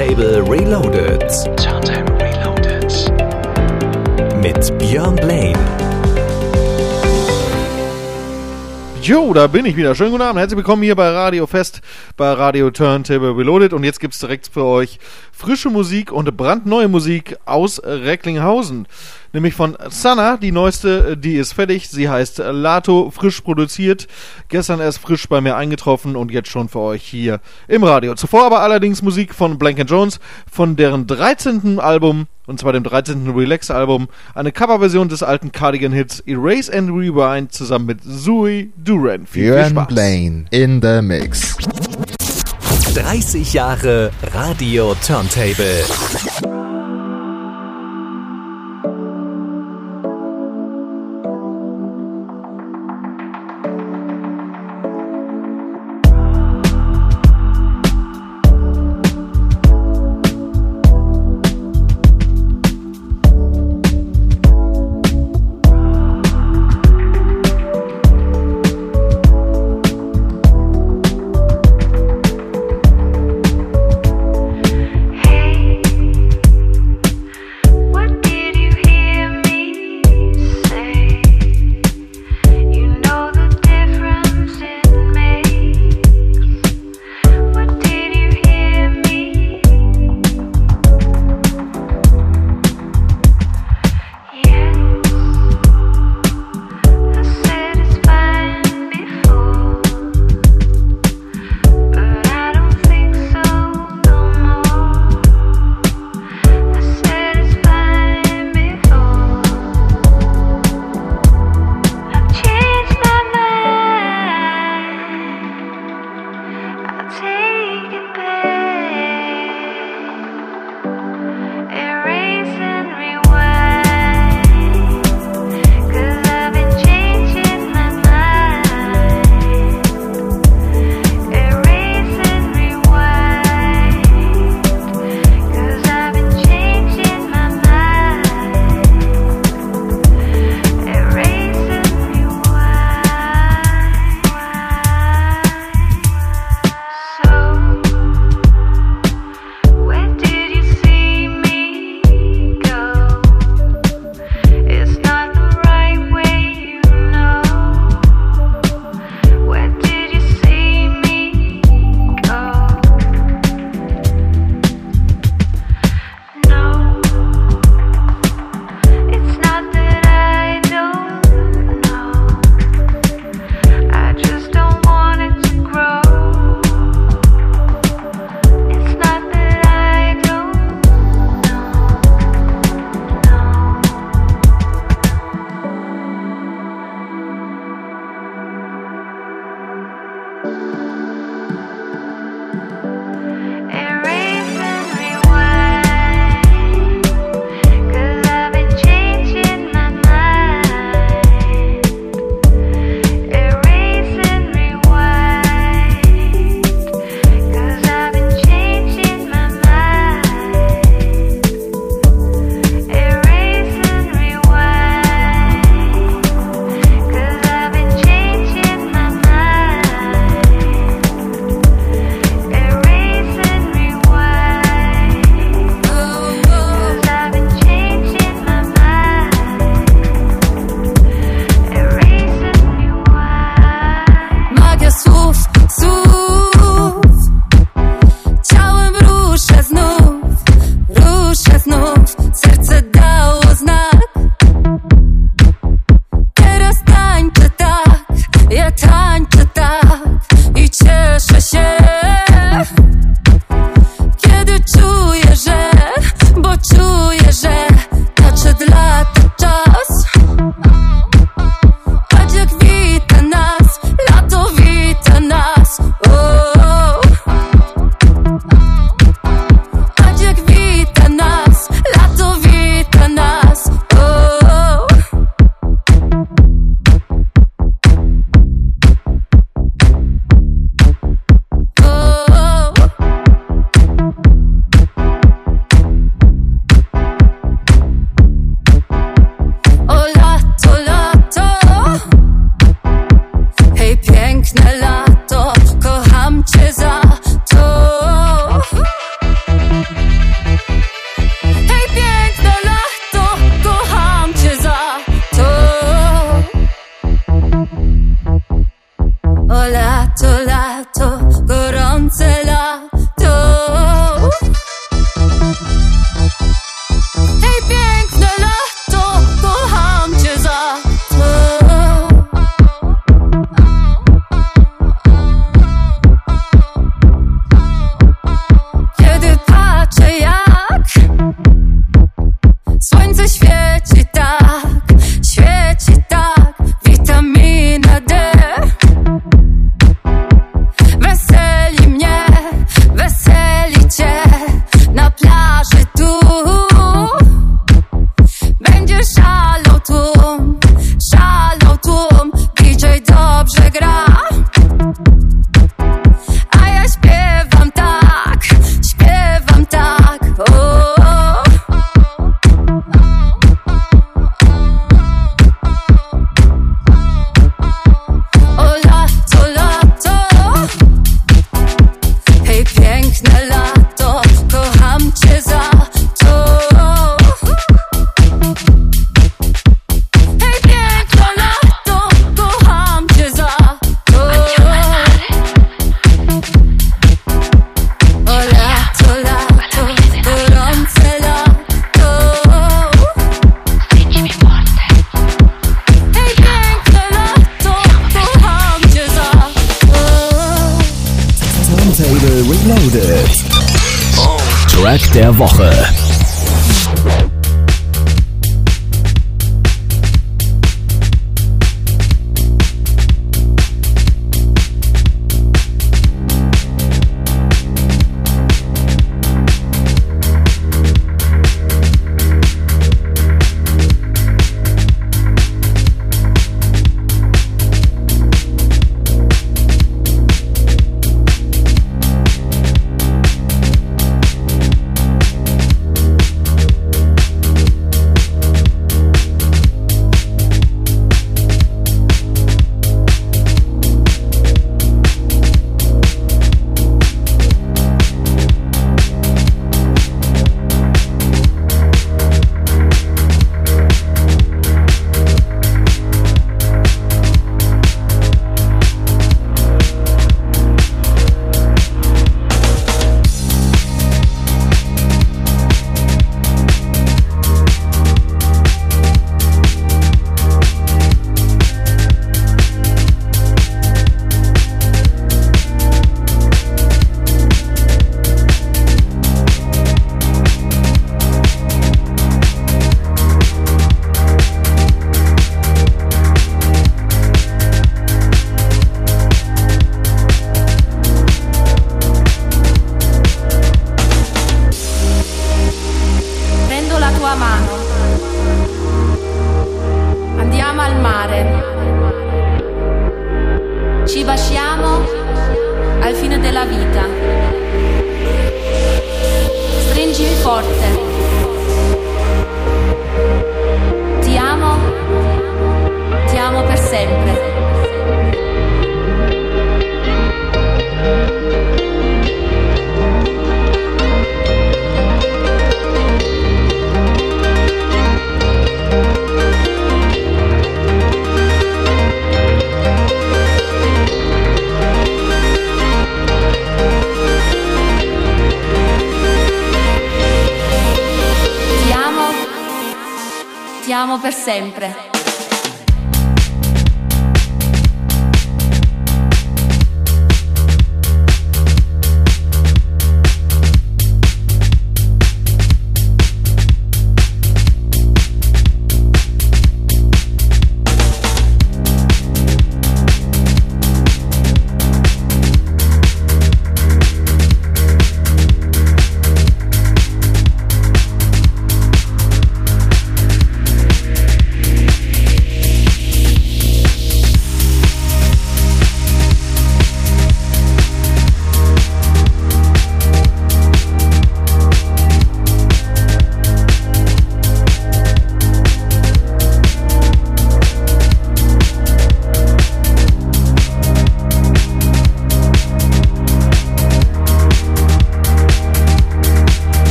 Turntable Reloaded. Turntable Reloaded. Mit Björn Blaine. Jo, da bin ich wieder. Schönen guten Abend. Herzlich willkommen hier bei Radio Fest, bei Radio Turntable Reloaded. Und jetzt gibt's direkt für euch frische Musik und brandneue Musik aus Recklinghausen. Nämlich von Sana, die neueste, die ist fertig. Sie heißt Lato, frisch produziert. Gestern erst frisch bei mir eingetroffen und jetzt schon für euch hier im Radio. Zuvor aber allerdings Musik von Blank Jones, von deren 13. Album und zwar dem 13. Relax-Album, eine Coverversion des alten Cardigan-Hits Erase and Rewind zusammen mit Zoe Duran. Viel, viel Spaß. Blaine in the Mix. 30 Jahre Radio. Turntable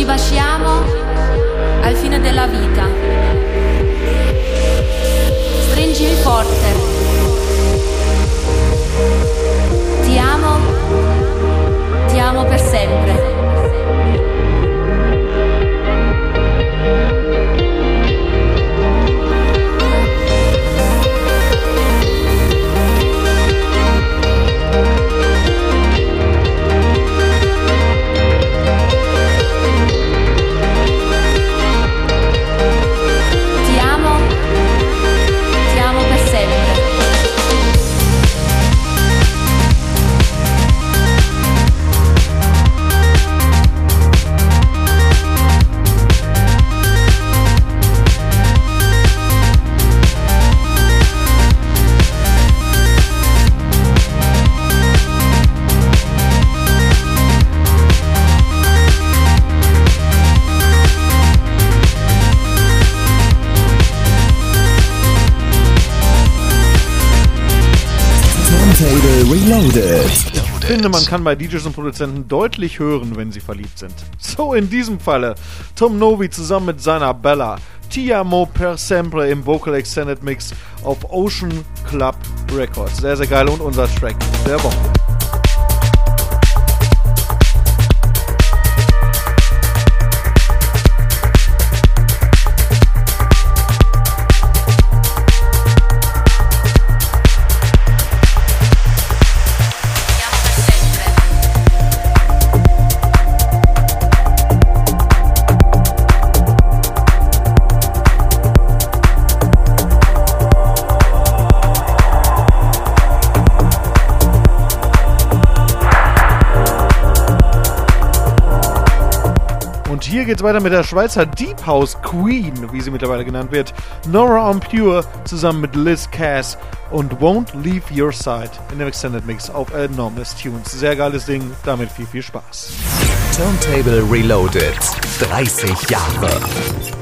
ci baciamo al fine della vita. Stringimi forte. Ti amo, ti amo per sempre. Finde, man kann bei DJs und Produzenten deutlich hören, wenn sie verliebt sind. So in diesem Falle Tom Novi zusammen mit seiner Bella. Ti amo per sempre im Vocal Extended Mix auf Ocean Club Records. Sehr, sehr geil und unser Track der Woche. Hier geht's weiter mit der Schweizer Deep House Queen, wie sie mittlerweile genannt wird. Nora on Pure zusammen mit Liz Cass und Won't Leave Your Side in dem Extended Mix auf Enormous Tunes. Sehr geiles Ding, damit viel, viel Spaß. Turntable Reloaded. 30 Jahre.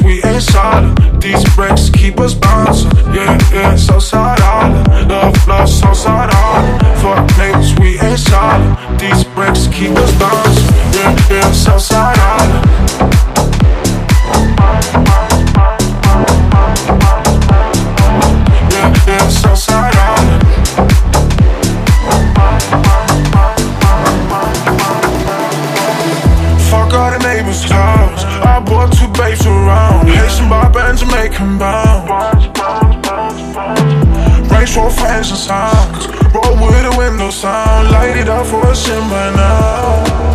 sweet and solid. These bricks keep us bouncing. Yeah, yeah, so solid. Love, love, so solid. Fuck niggas, sweet and solid. These bricks keep us bouncing. Yeah, yeah, so solid. friends and make them bounce. Race for fans and sounds. Roll with the window sound. Light it up for a simba now.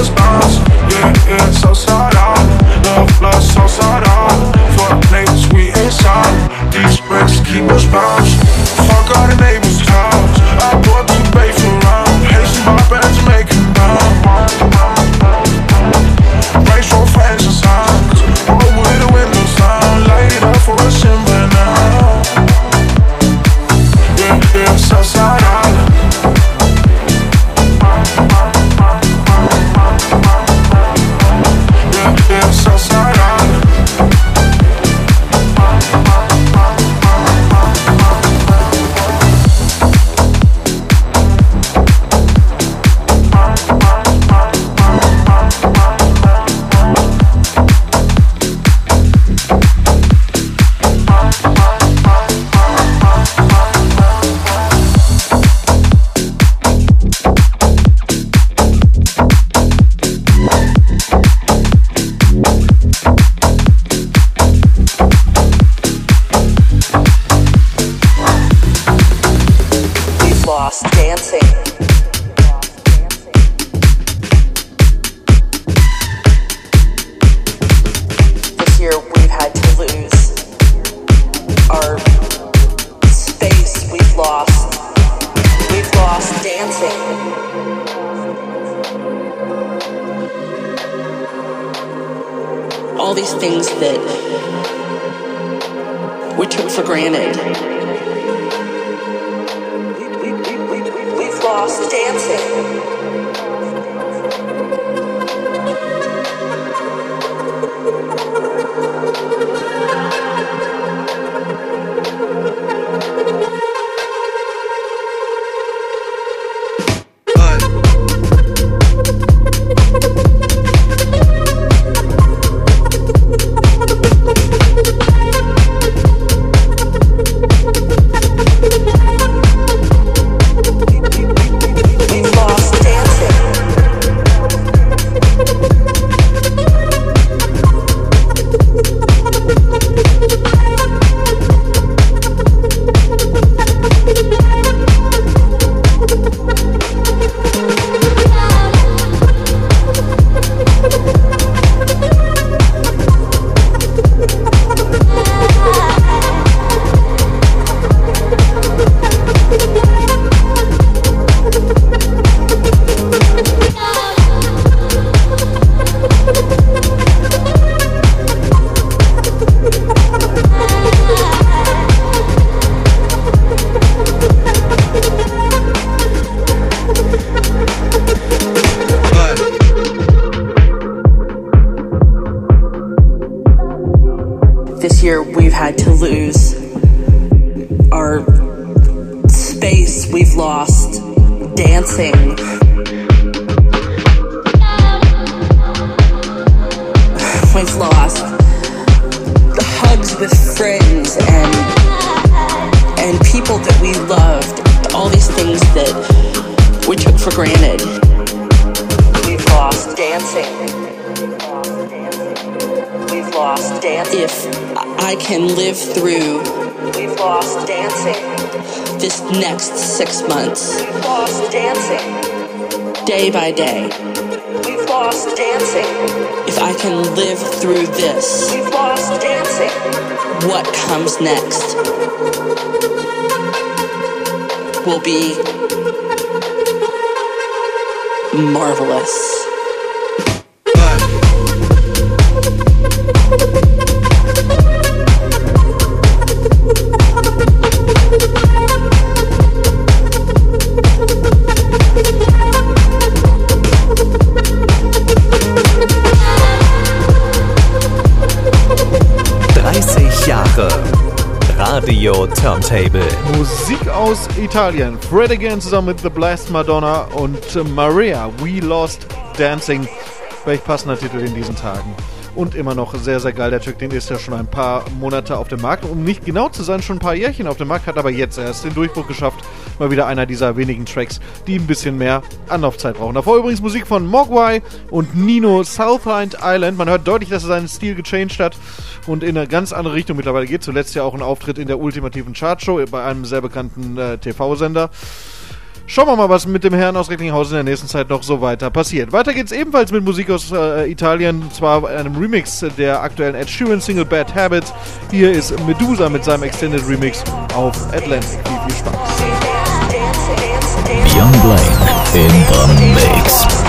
was us. Yeah, so sad sad we ain't. These keep us bound. Fuck all the neighbors. Turntable. Musik aus Italien. Fred Again zusammen mit The Blast Madonna und Maria. We Lost Dancing. Welch passender Titel in diesen Tagen. Und immer noch sehr, sehr geil. Der Track, den ist ja schon ein paar Monate auf dem Markt. Um nicht genau zu sein, schon ein paar Jährchen auf dem Markt, hat aber jetzt erst den Durchbruch geschafft. Mal wieder einer dieser wenigen Tracks, die ein bisschen mehr Anlaufzeit brauchen. Davor übrigens Musik von Mogwai und Nino Southland Island. Man hört deutlich, dass er seinen Stil gechanged hat und in eine ganz andere Richtung mittlerweile geht. Zuletzt ja auch ein Auftritt in der ultimativen Chartshow bei einem sehr bekannten äh, TV-Sender. Schauen wir mal, was mit dem Herrn aus Recklinghausen in der nächsten Zeit noch so weiter passiert. Weiter geht's ebenfalls mit Musik aus äh, Italien, und zwar einem Remix der aktuellen Ed Sheeran Single Bad Habits. Hier ist Medusa mit seinem Extended Remix auf Atlantic. Viel, Spaß. Young Blaine in the mix.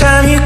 Time you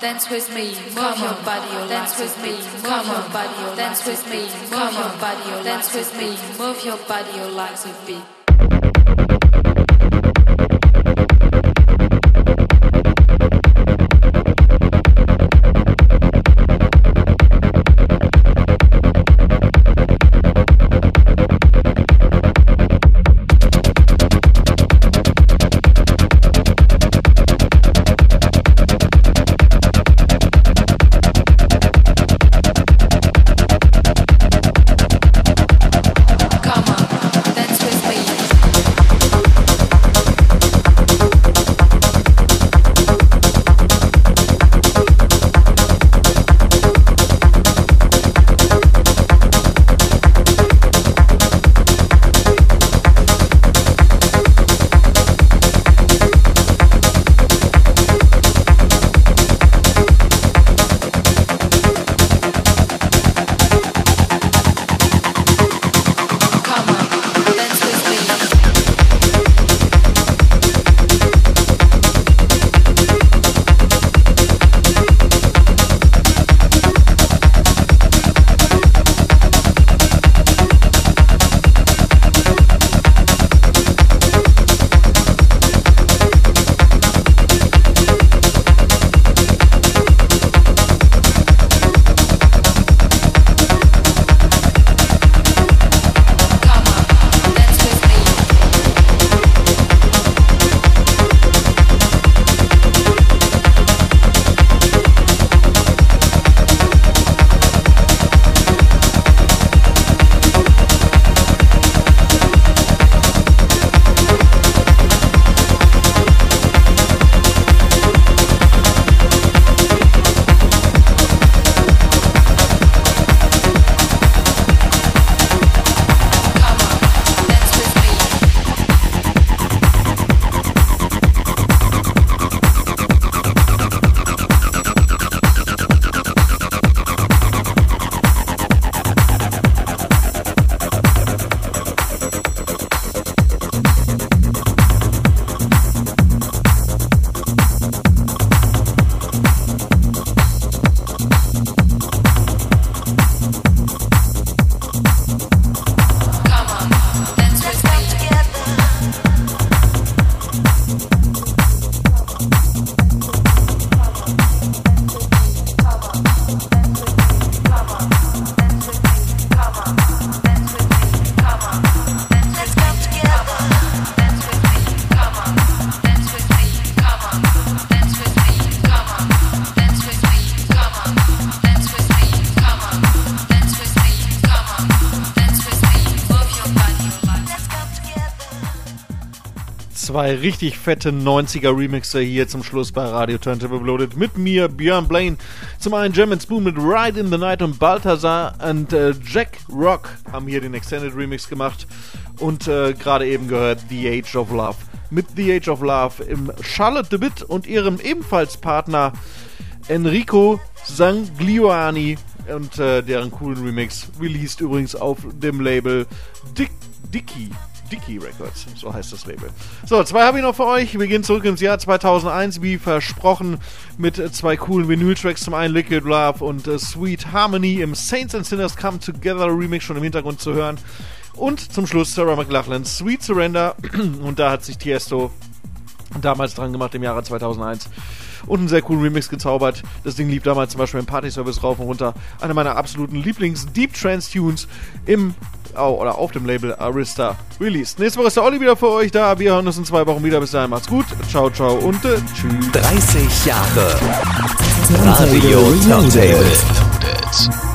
dance with me, move your body, dance with me, move your body, dance with me, move your body, dance with me, move your body, oh, like a beat. Zwei richtig fette 90er Remixer hier zum Schluss bei Radio Turntable Reloaded mit mir, Björn Blaine. Zum einen German Spoon mit Ride in the Night und Balthazar und äh, Jack Rock haben hier den Extended Remix gemacht und äh, gerade eben gehört The Age of Love. Mit The Age of Love im Charlotte de Witt und ihrem ebenfalls Partner Enrico Sangliani und äh, deren coolen Remix released übrigens auf dem Label Dick Dicky. Dicky Records, so heißt das Label. So, zwei habe ich noch für euch. Wir gehen zurück ins Jahr 2001, wie versprochen, mit zwei coolen Vinyl-Tracks. Zum einen Liquid Love und äh, Sweet Harmony im Saints and Sinners Come Together Remix schon im Hintergrund zu hören. Und zum Schluss Sarah McLachlan, Sweet Surrender. und da hat sich Tiesto damals dran gemacht im Jahre 2001 und einen sehr coolen Remix gezaubert. Das Ding lief damals zum Beispiel im Party Service rauf und runter. Eine meiner absoluten Lieblings-Deep Trance Tunes im oh, oder auf dem Label Arista released. Nächste Woche ist der Olli wieder für euch da. Wir hören uns in zwei Wochen wieder. Bis dahin macht's gut. Ciao, ciao und äh, tschüss. 30 Jahre Radio Turntable.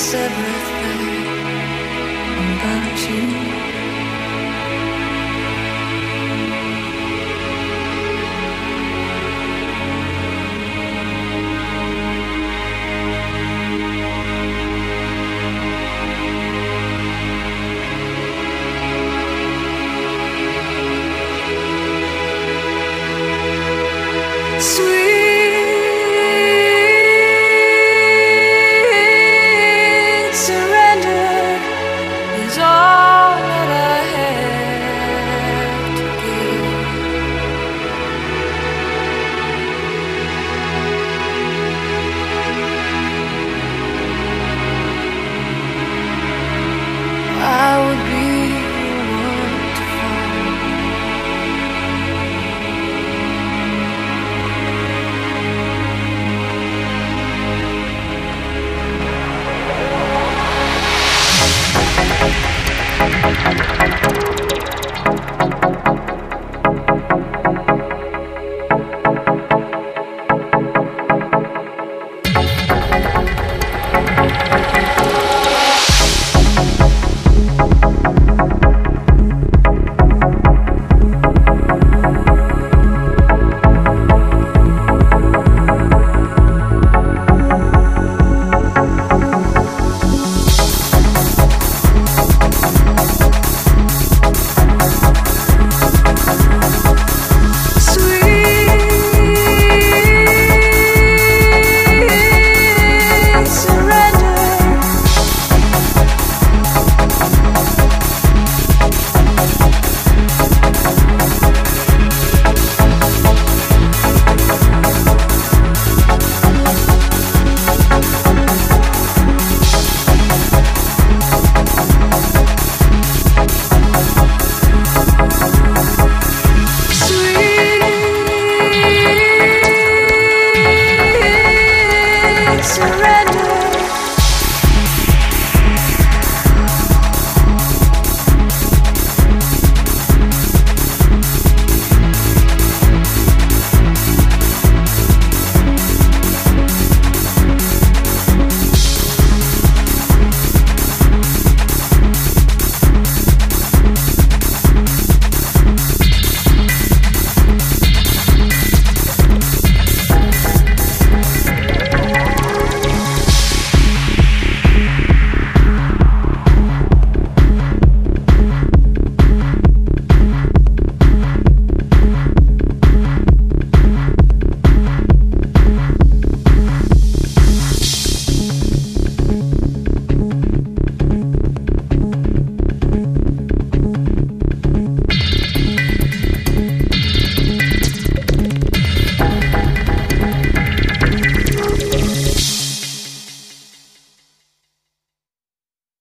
Everything about you.